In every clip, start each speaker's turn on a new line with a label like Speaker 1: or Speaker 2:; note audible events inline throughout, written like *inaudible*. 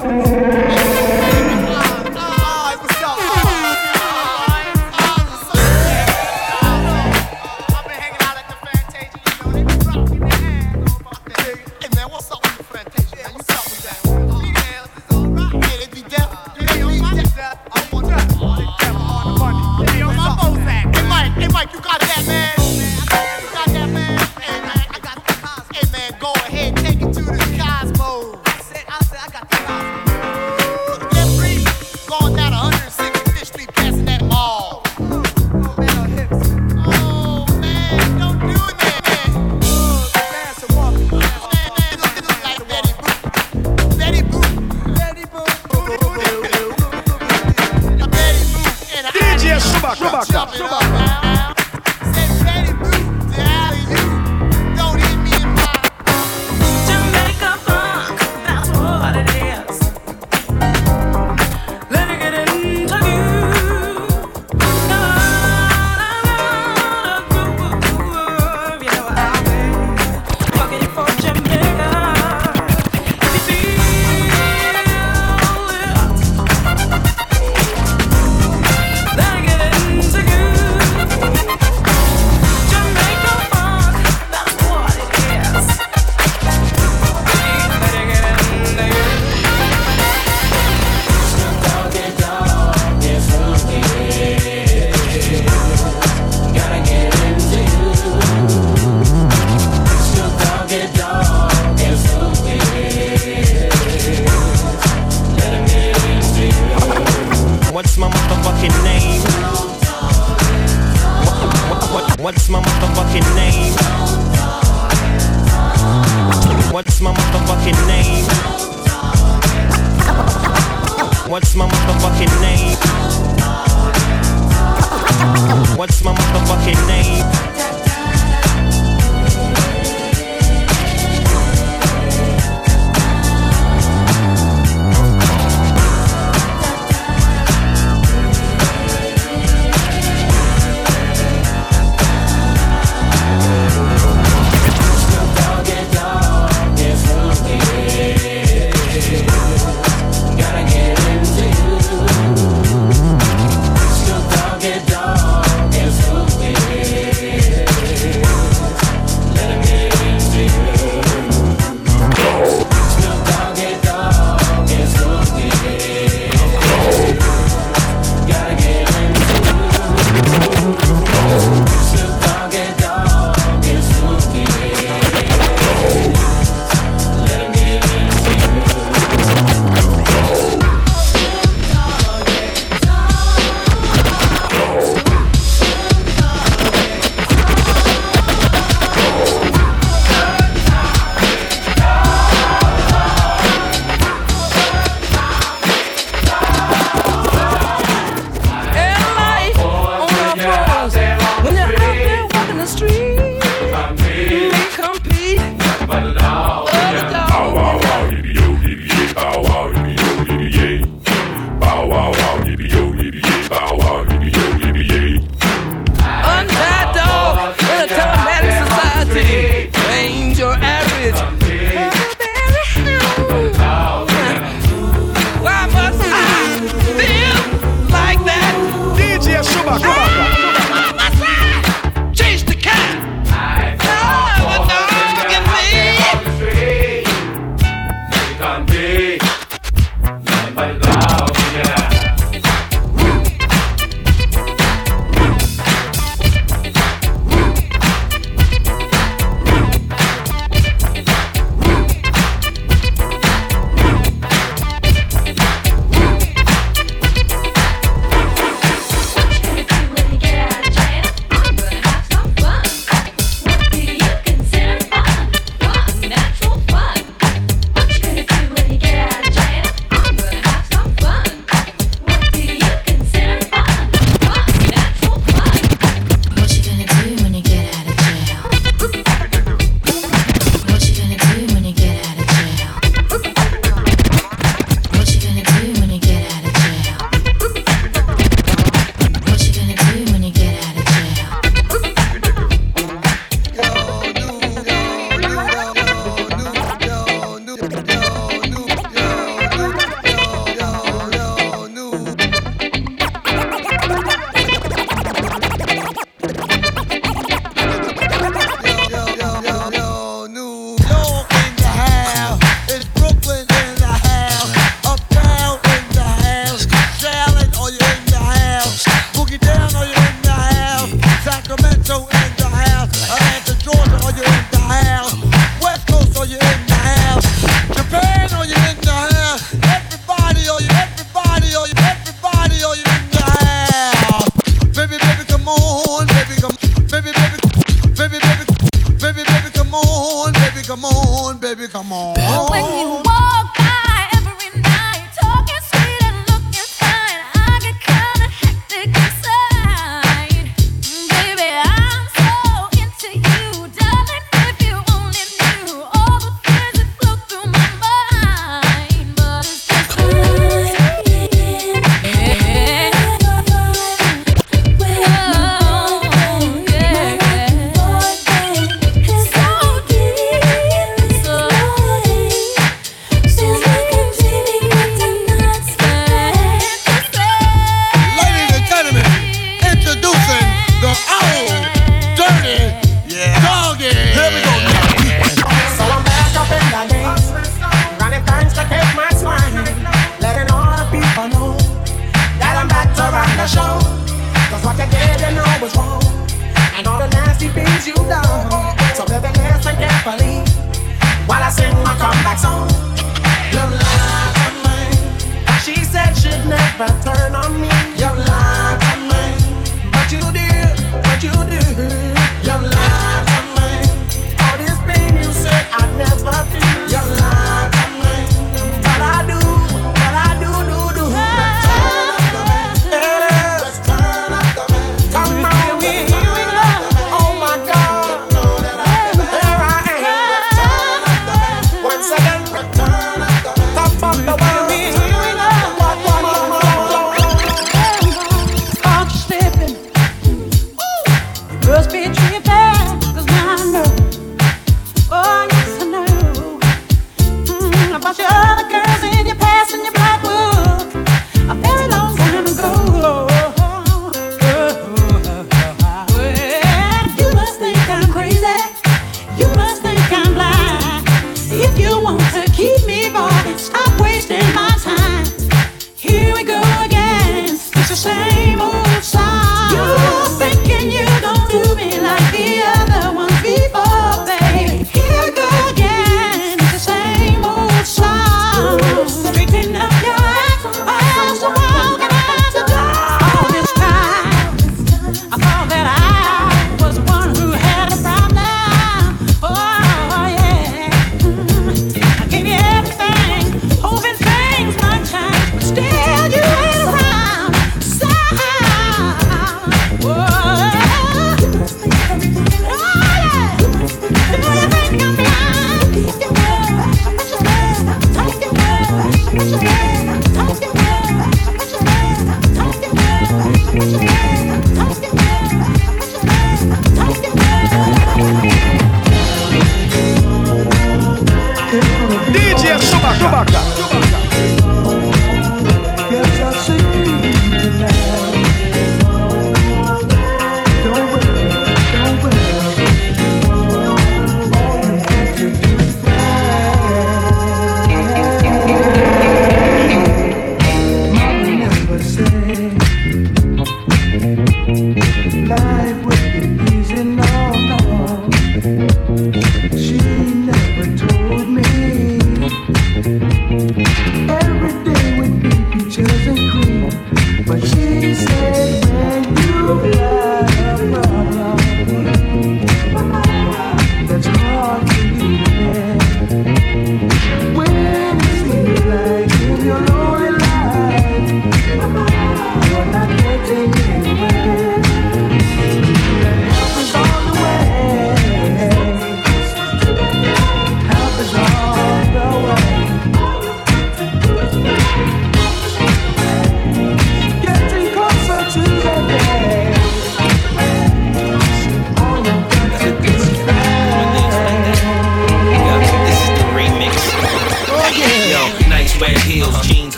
Speaker 1: Thank you. What's my
Speaker 2: motherfucking name? What's my
Speaker 3: motherfucking name? What's my motherfucking name? What's my motherfucking name?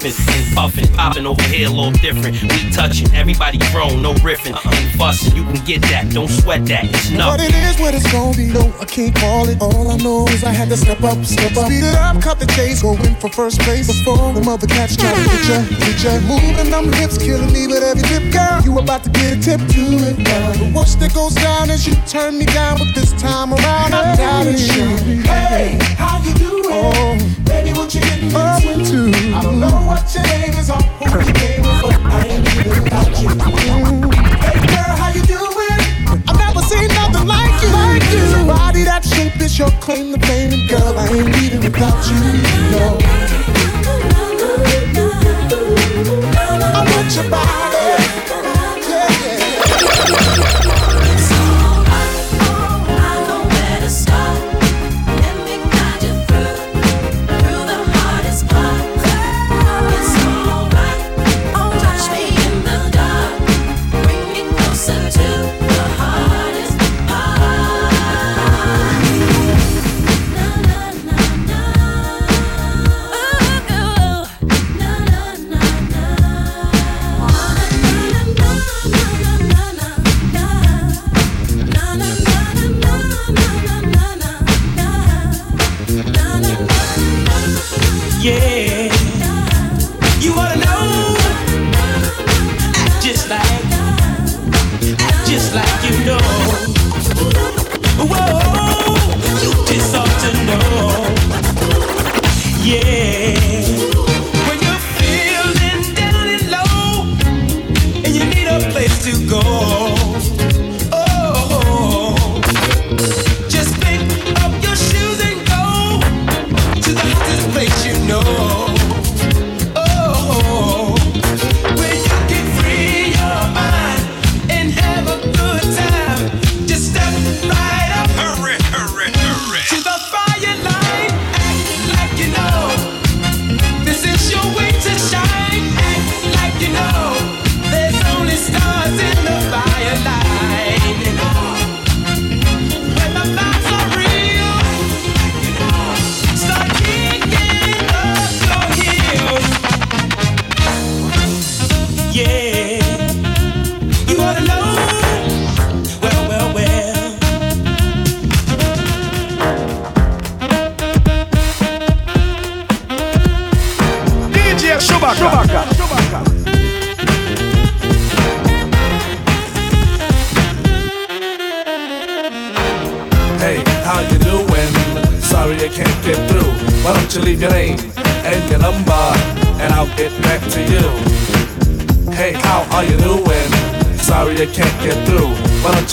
Speaker 3: sipping and puffin', popping over here a little different. We touchin', everybody grown, no rip fussing. You can get that, don't sweat that. It's nothing.
Speaker 4: What it is, what it's gonna be. No, I can't call it. All I know is I had to step up, step up. Speed it up, cut the chase. Going for first place before the mother cats try to get ya, get ya. Moving them hips, killing me with every dip, girl. You about to get a tip Do it now. The worst that goes down is you turn me down, but this time around I'm down and you.
Speaker 1: Hey, how you doing?
Speaker 4: Oh,
Speaker 1: Baby, what you getting
Speaker 4: up
Speaker 1: into? I don't know what your name is or who your baby is, but I ain't even about you.
Speaker 4: Mm. Body that shape is your claim to fame, and girl, I ain't leaving without you. No. I want your body.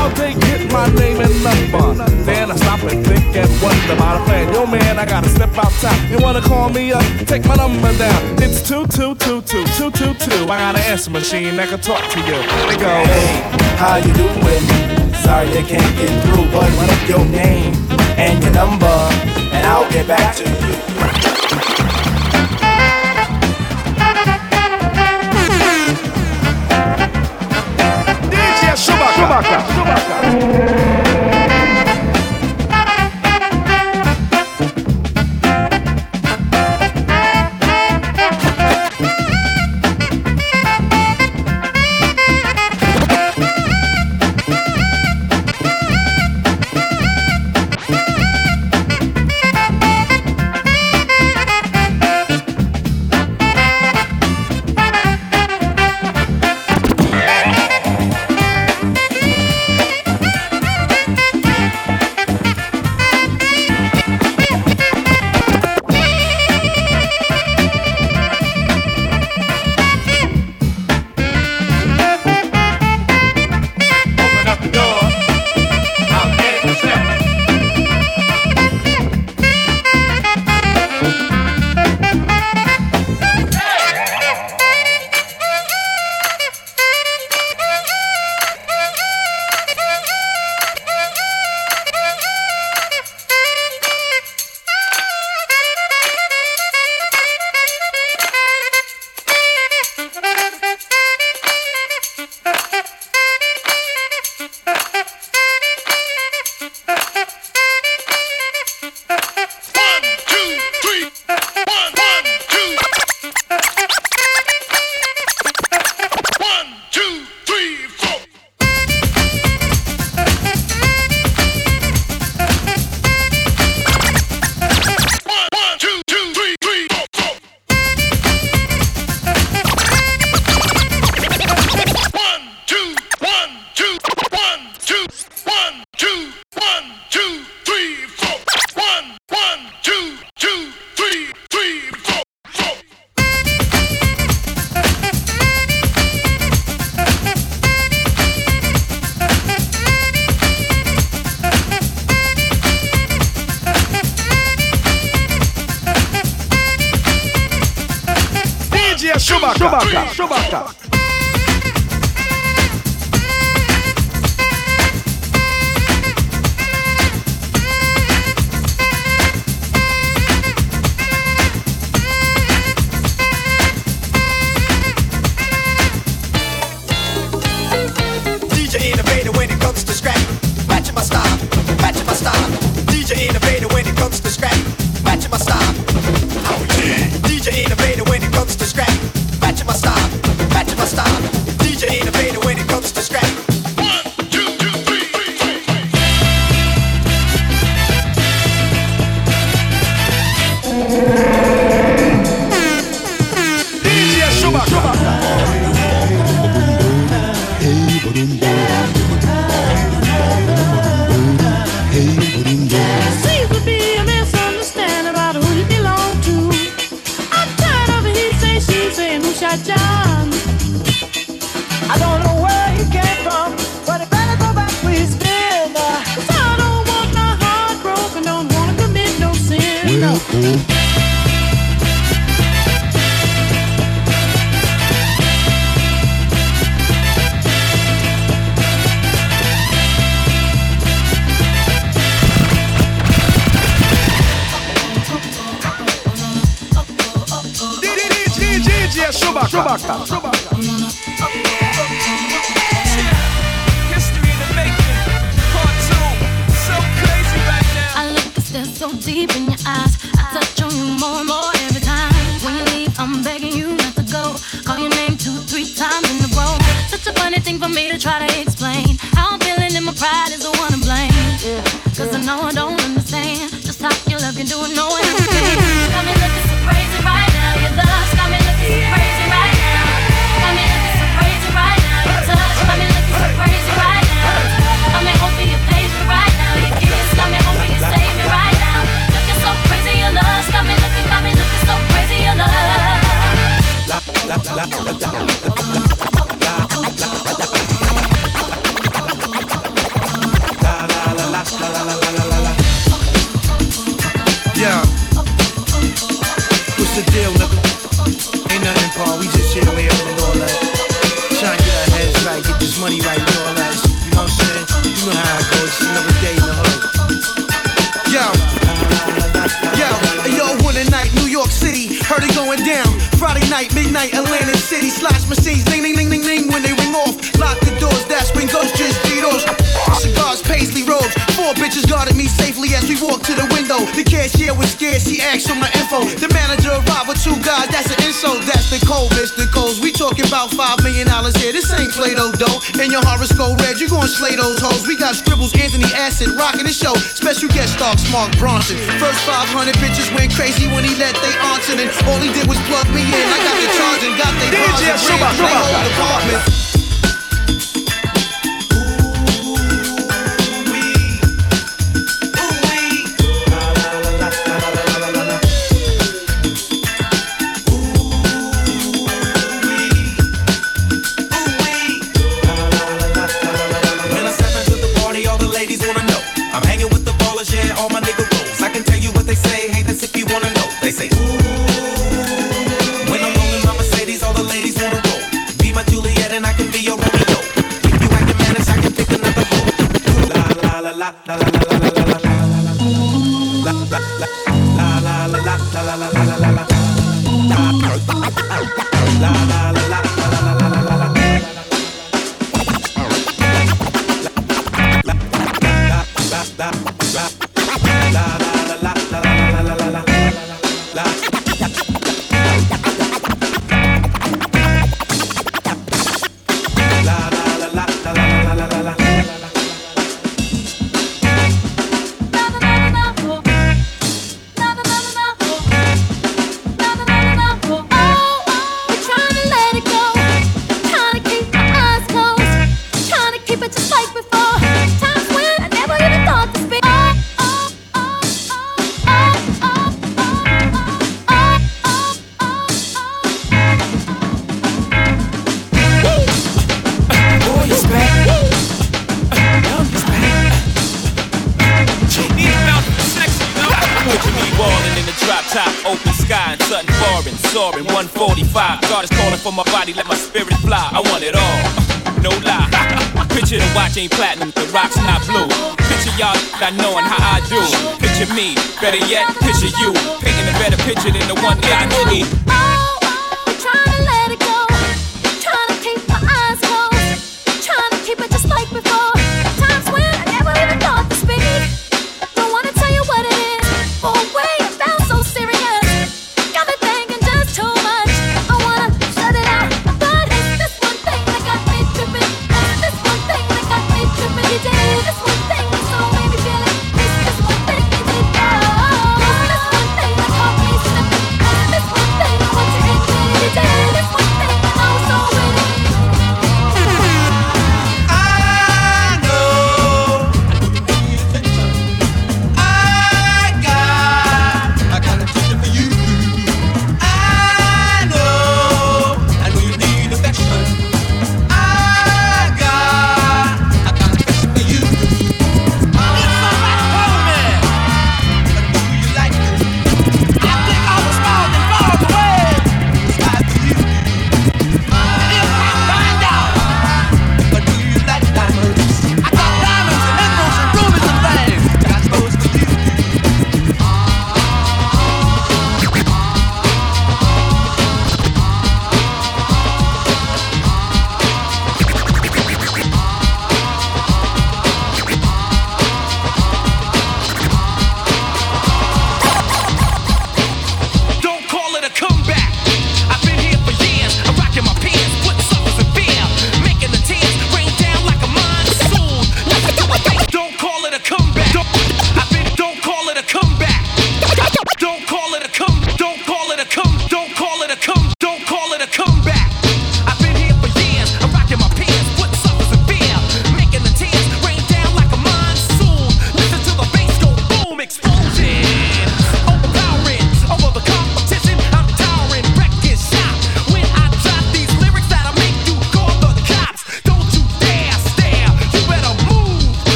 Speaker 5: How they get my name and number? Then I stop and think and wonder about a plan. Yo man, I gotta step outside. You wanna call me up? Take my number down. It's two two two two. I got an answer machine that can talk to you. They go,
Speaker 6: Hey, how you doing? Sorry I can't get through, but what up your name and your number, and I'll get back to you.
Speaker 7: Chewbacca. Chewbacca.
Speaker 4: yeah
Speaker 8: she was scared, she asked for my info. The manager arrived with two guys, that's an insult. That's the cold, Mr. Coles. We talking about five million dollars here. This ain't Play-Doh dough. And your horoscope red, you gonna slay those hoes. We got scribbles, Anthony Acid, rocking the show. Special guest star, Mark Bronson. First 500 bitches went crazy when he let they answer. And all he did was plug me in. I got the charge and got they DJ,
Speaker 4: Suba, Suba, Suba,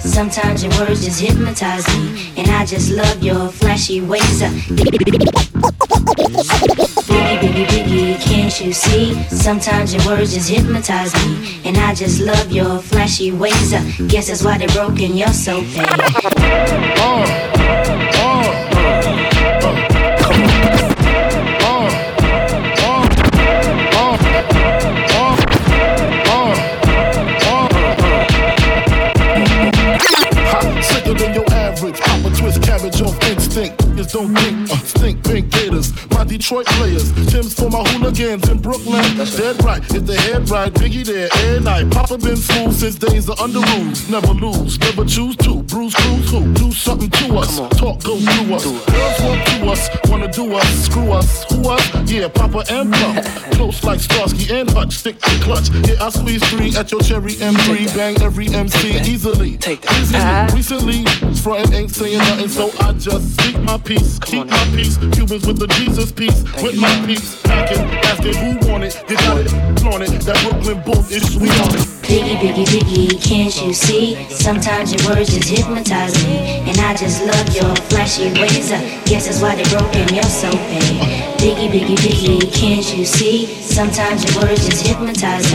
Speaker 9: Sometimes your words just hypnotize me, and I just love your flashy ways. Uh, Biggie, biggie, biggie, can't you see? Sometimes your words just hypnotize me, and I just love your flashy ways. Uh, Guess that's why they're broken, you're so bad.
Speaker 10: Ha, sicker tú, tú, yo Twist cabbage off instinct. Niggas don't think, uh, stink pink gators. My Detroit players. Tim's for my hooligans in Brooklyn. Dead right, if the head right, Biggie there, air night. Papa been smooth since days of under rules. Never lose, never choose to. Bruise, cruise, who? Do something to us. Talk, go through us. Girls want to us, wanna do us, screw us. Who us? Yeah, Papa and Pump. *laughs* Close like Starsky and Hutch, stick to clutch. Yeah, I squeeze three at your cherry M3. Bang every MC easily. Take that. Recently, frontin' ain't saying nothing, so I just speak my peace. Keep my peace. Cubans with the Jesus peace. With my peace. Packing, asking who want it. You got it, flaunt it. That Brooklyn boat is sweet on it.
Speaker 9: Biggie, biggie, biggie, can't you see? Sometimes your words just hypnotize me, and I just love your flashy ways. I guess that's why they're broken, you're so bad. Biggie, biggie, biggie, can't you see? Sometimes your words just hypnotize me.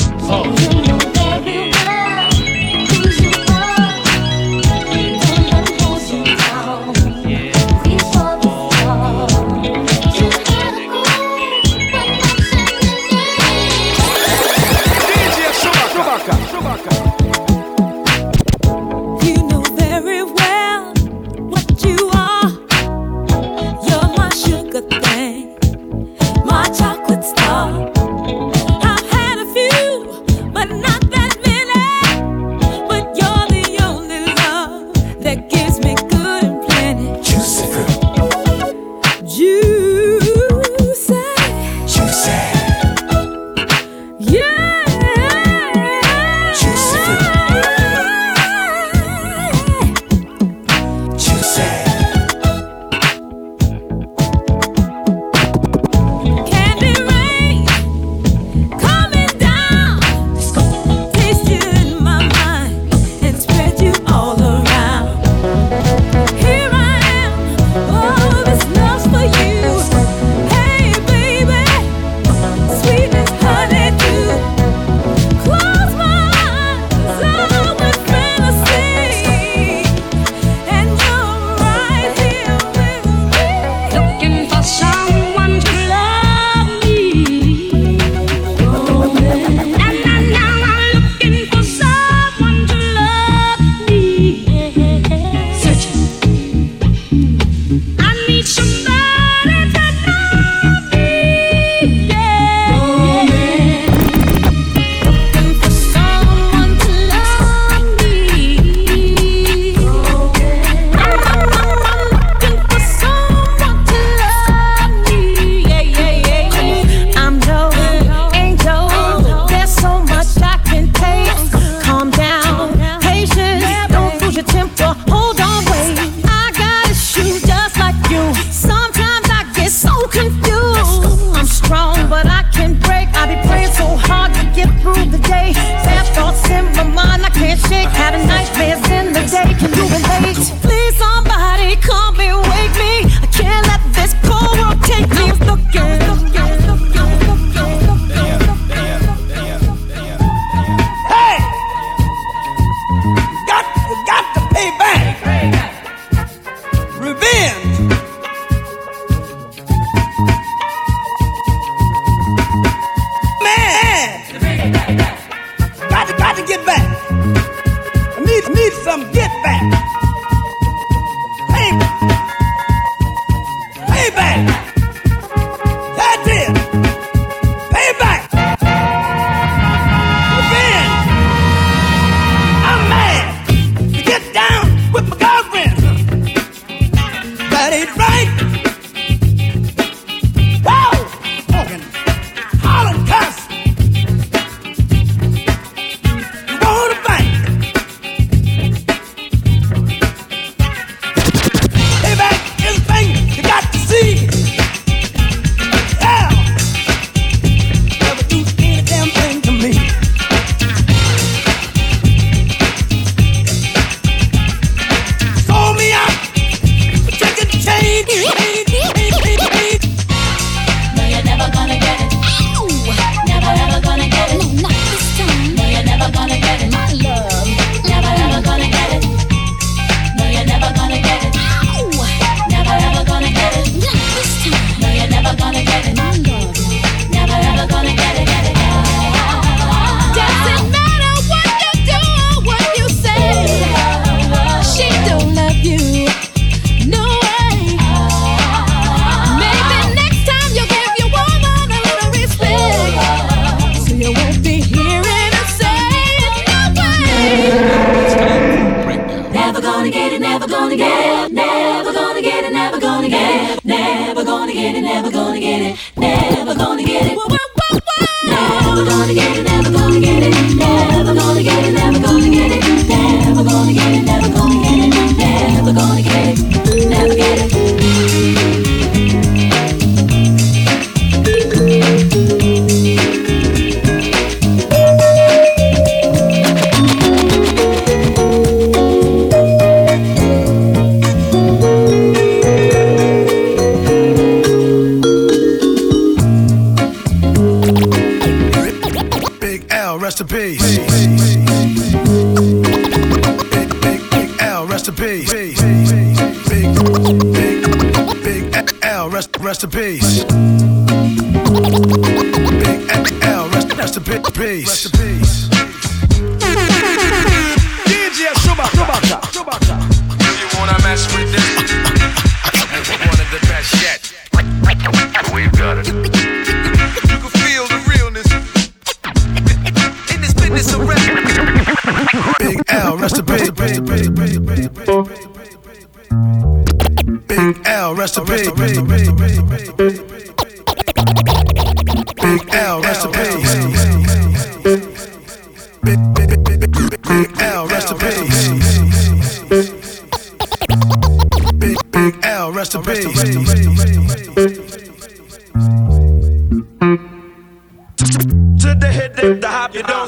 Speaker 10: Uh.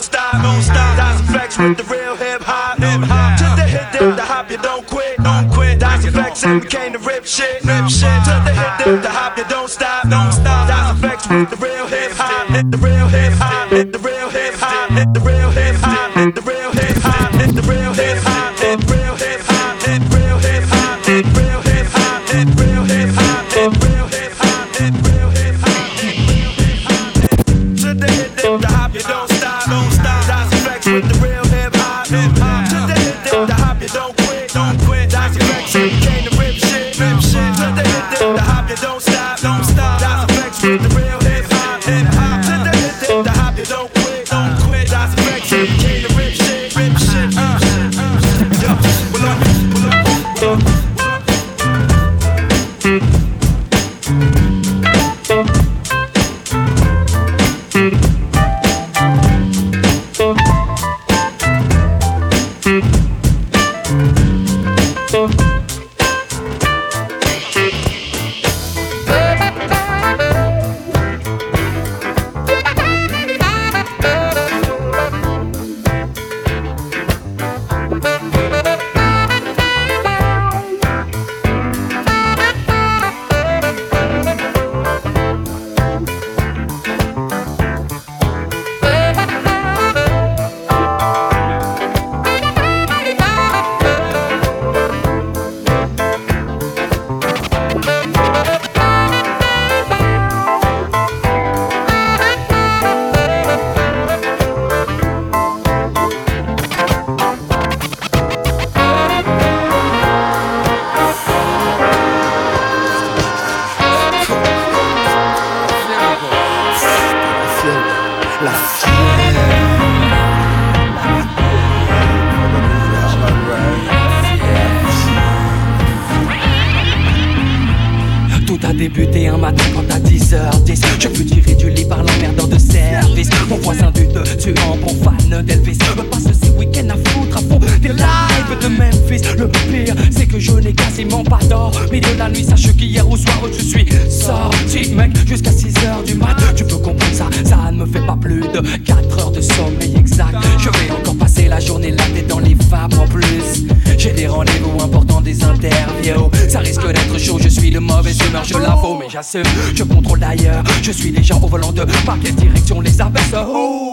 Speaker 11: Don't stop, don't stop. That's flex with the real hip hop, hip hop. To the hit, dip, the hop, you don't quit, don't quit. That's flex and became the rip shit, rip shit. To the hit, dip, the hop, you don't stop, don't stop. That's flex with the real hip hop, hit the real hip hop, hit the real hip hop,
Speaker 12: débuté un matin quand à 10h10 Je fus tiré du lit par l'emmerdeur de service. Mon voisin du dessus en bon fan d'Elvis. Me passe ces week-ends à foutre à fond des lives de Memphis. Le pire c'est que je n'ai quasiment pas d'or Milieu de la nuit. Sache qu'hier au soir je suis sorti mec Jusqu'à 6h du mat. Tu peux comprendre ça, ça ne me fait pas plus de 4 heures de sommeil exact. Je vais encore passer la journée là tête dans les vapes en plus. J'ai des rendez-vous importants, des interviews. Ça risque d'être chaud, je suis le mauvais humeur, je l'avoue Mais j'assume, je contrôle d'ailleurs Je suis les gens au volant de par quelle direction les abaisse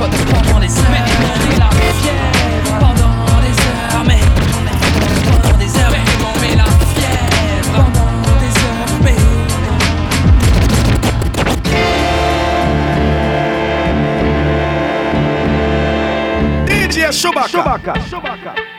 Speaker 12: pendant les heures. Mais on est la fièvre pendant les heures. Mais on pendant des heures. Mais on met la fièvre pendant des heures. Mais
Speaker 13: DJ Chewbacca. Chewbacca.
Speaker 14: Chewbacca.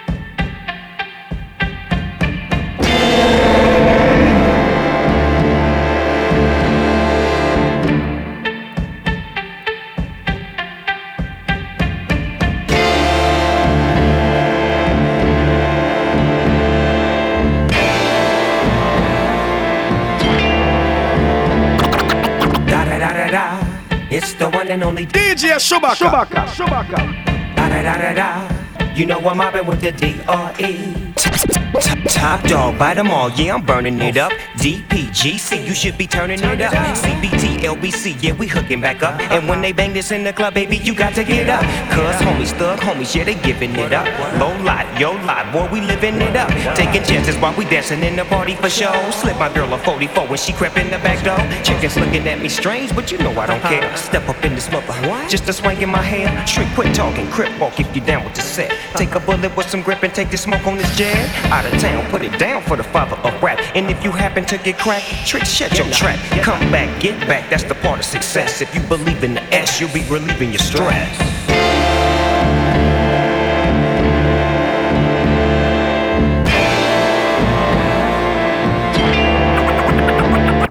Speaker 14: It's the one and only
Speaker 13: DJ Chewbacca. Chewbacca. Chewbacca.
Speaker 14: Da da da da da. You know I'm mobbing with the D.R.E. Top dog, bite them all, yeah, I'm burning it up. DPGC, you should be turning it up. CBT, LBC, yeah, we hooking back up. And when they bang this in the club, baby, you got to get up. Cuz homies, thug homies, yeah, they giving it up. Low lot, yo lot, boy, we living it up. Taking chances while we dancing in the party for show. Slip my girl a 44 when she crept in the back door. Chickens looking at me strange, but you know I don't care. Step up in this mother, just a swank in my hair. Shrink, quit talking, crip walk if you down with the set. Take a bullet with some grip and take the smoke on this jet. Out of town, put it down for the father of rap. And if you happen to get cracked, trick, shut your trap. Come back, get back, that's the part of success. If you believe in the S, you'll be relieving your stress.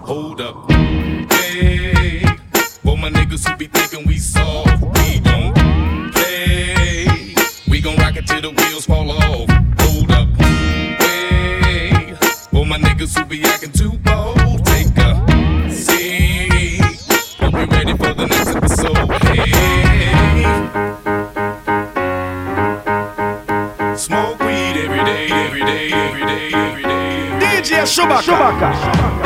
Speaker 5: Hold up. Hey, for
Speaker 13: é Chewbacca. Chewbacca.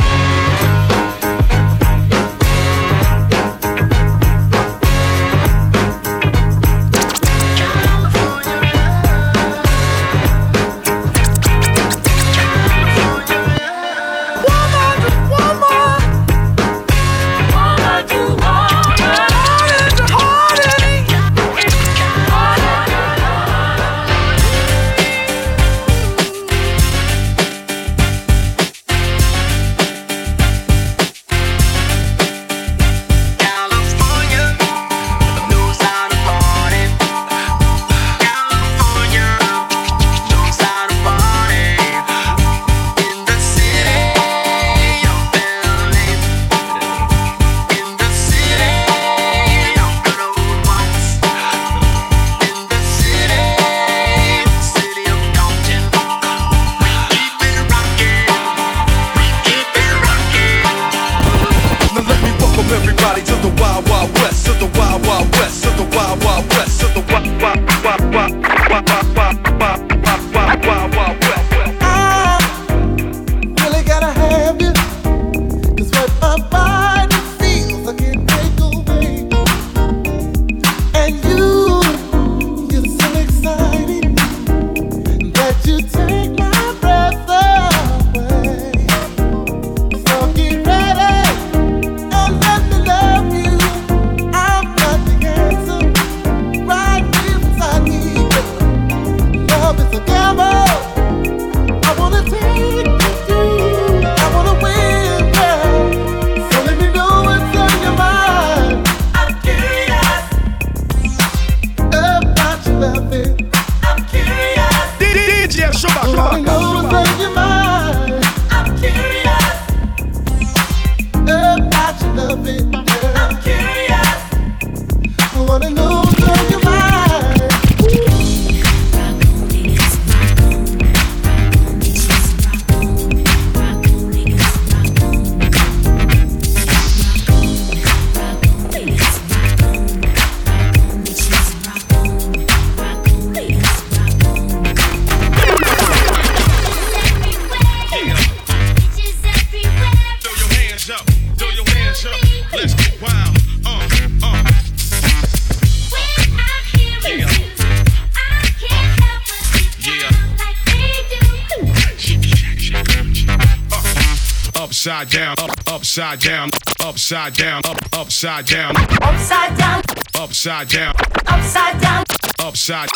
Speaker 15: Upside down, upside down, up, upside down,
Speaker 2: Upside down,
Speaker 15: upside down,
Speaker 2: upside down,
Speaker 15: upside.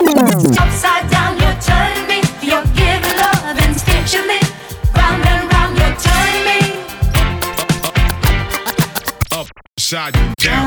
Speaker 2: upside down. You're turning me. You're giving love instinctually. Round and round, you're turning me.
Speaker 15: Upside down.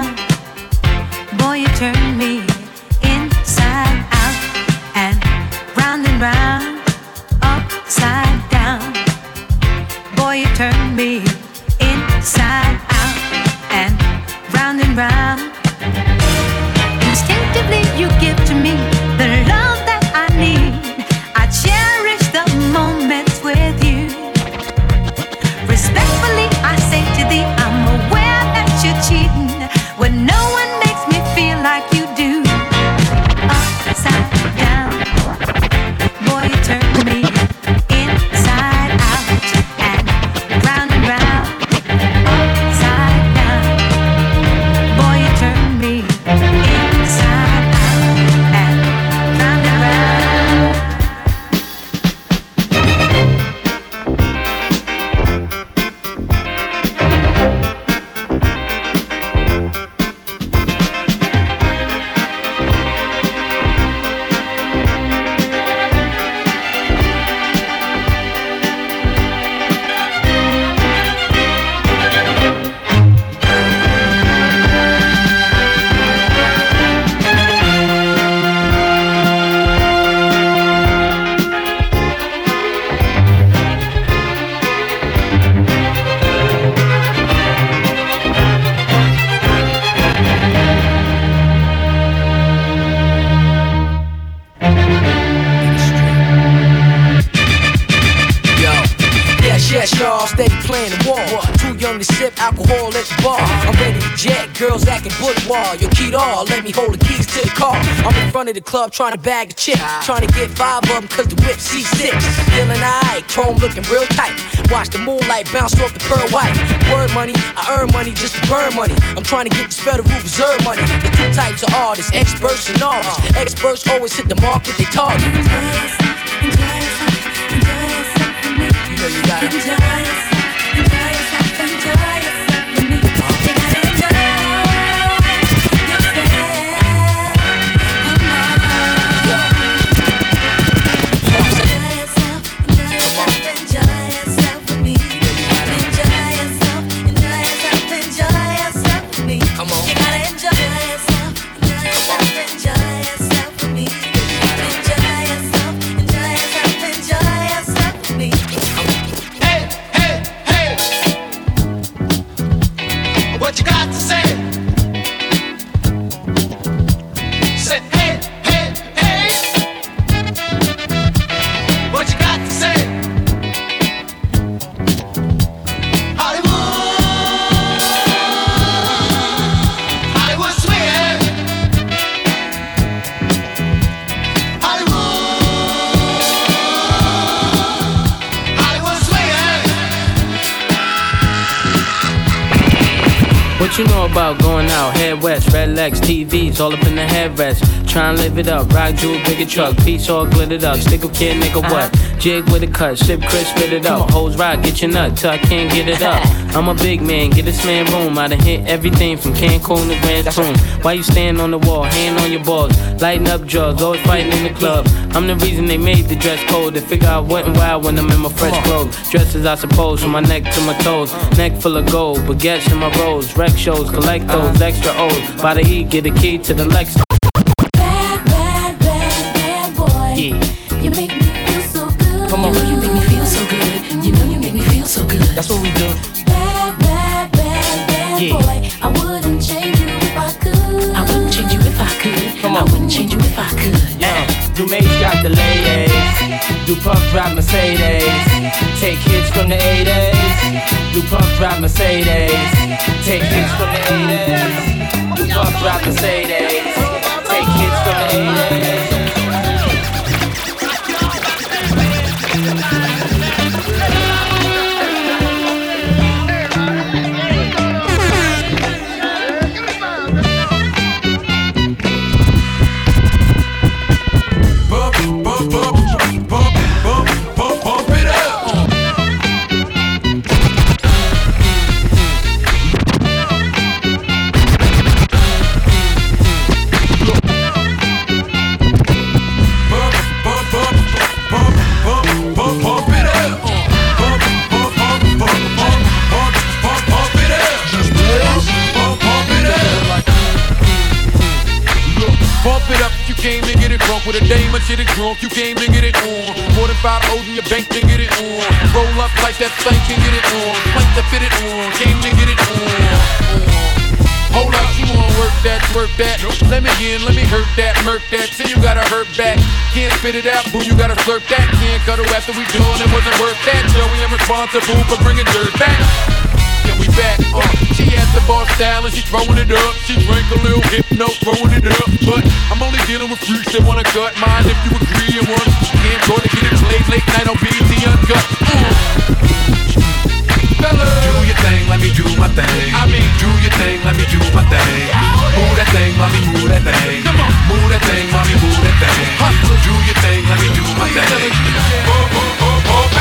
Speaker 4: Club trying to bag a chick. Trying to get five of them cause the whip C6. Feeling alright, chrome looking real tight. Watch the moonlight bounce off the pearl white. Word money, I earn money just to burn money. I'm trying to get this Federal Reserve money. The two types of artists, experts and artists. Experts always hit the mark they target. You know you gotta. Come
Speaker 16: West, TVs, all up in the headrest. Try and live it up, rock jewel, bigger truck, piece all glittered up. Stick a kid, nigga, what? Jig with a cut, sip crisp, spit it up. Hoes rock, get your nut till I can't get it up. *laughs* I'm a big man, get this man room. I done hit everything from Cancun to Grand Tune. Why you stand on the wall, hand on your balls, lighting up drugs, always fighting in the club. I'm the reason they made the dress code. They figure I went wild when I'm in my fresh clothes. Dresses, I suppose, from my neck to my toes. Neck full of gold, baguettes in my rolls. Rec shows, collect those uh-huh. extra O's. By the E, get a key to the Lex. Do Mace got the ladies. Do Puff drive Mercedes. Take hits from the 80s. Do Puff drive Mercedes. Take hits from the 80s. Do Puff drive Mercedes. Take hits from the 80s.
Speaker 5: O's in your bank to get it on. Roll up like that thing can get it on. Plank to fit it on. Came to get it on. on. Hold up, you wanna work that work that. Let me in, let me hurt that, murk that. Till you gotta hurt back. Can't spit it out, boo, you gotta slurp that. Can't cuddle after we done, it wasn't worth that. Joey, I'm responsible for bringing dirt back. Yeah, we back. Uh, she has the bar style and she throwing it up. She drank a little hypno, throwing it up. But I'm only dealing with freaks that wanna cut mine. If you agree and want, can't go to get it played late night on BT Uncut. Uh. Fellas.
Speaker 4: Do your thing, let me do my thing.
Speaker 5: I mean,
Speaker 4: do your thing, let me do my thing. Move that thing, mommy, move that thing.
Speaker 5: Come on.
Speaker 4: Move that thing, mommy, move that thing. Do your thing, let me do my thing. Oh, oh, oh, oh,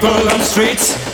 Speaker 3: People on streets.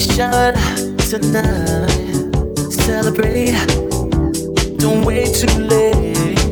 Speaker 11: Celebration tonight. Celebrate. Don't wait too late.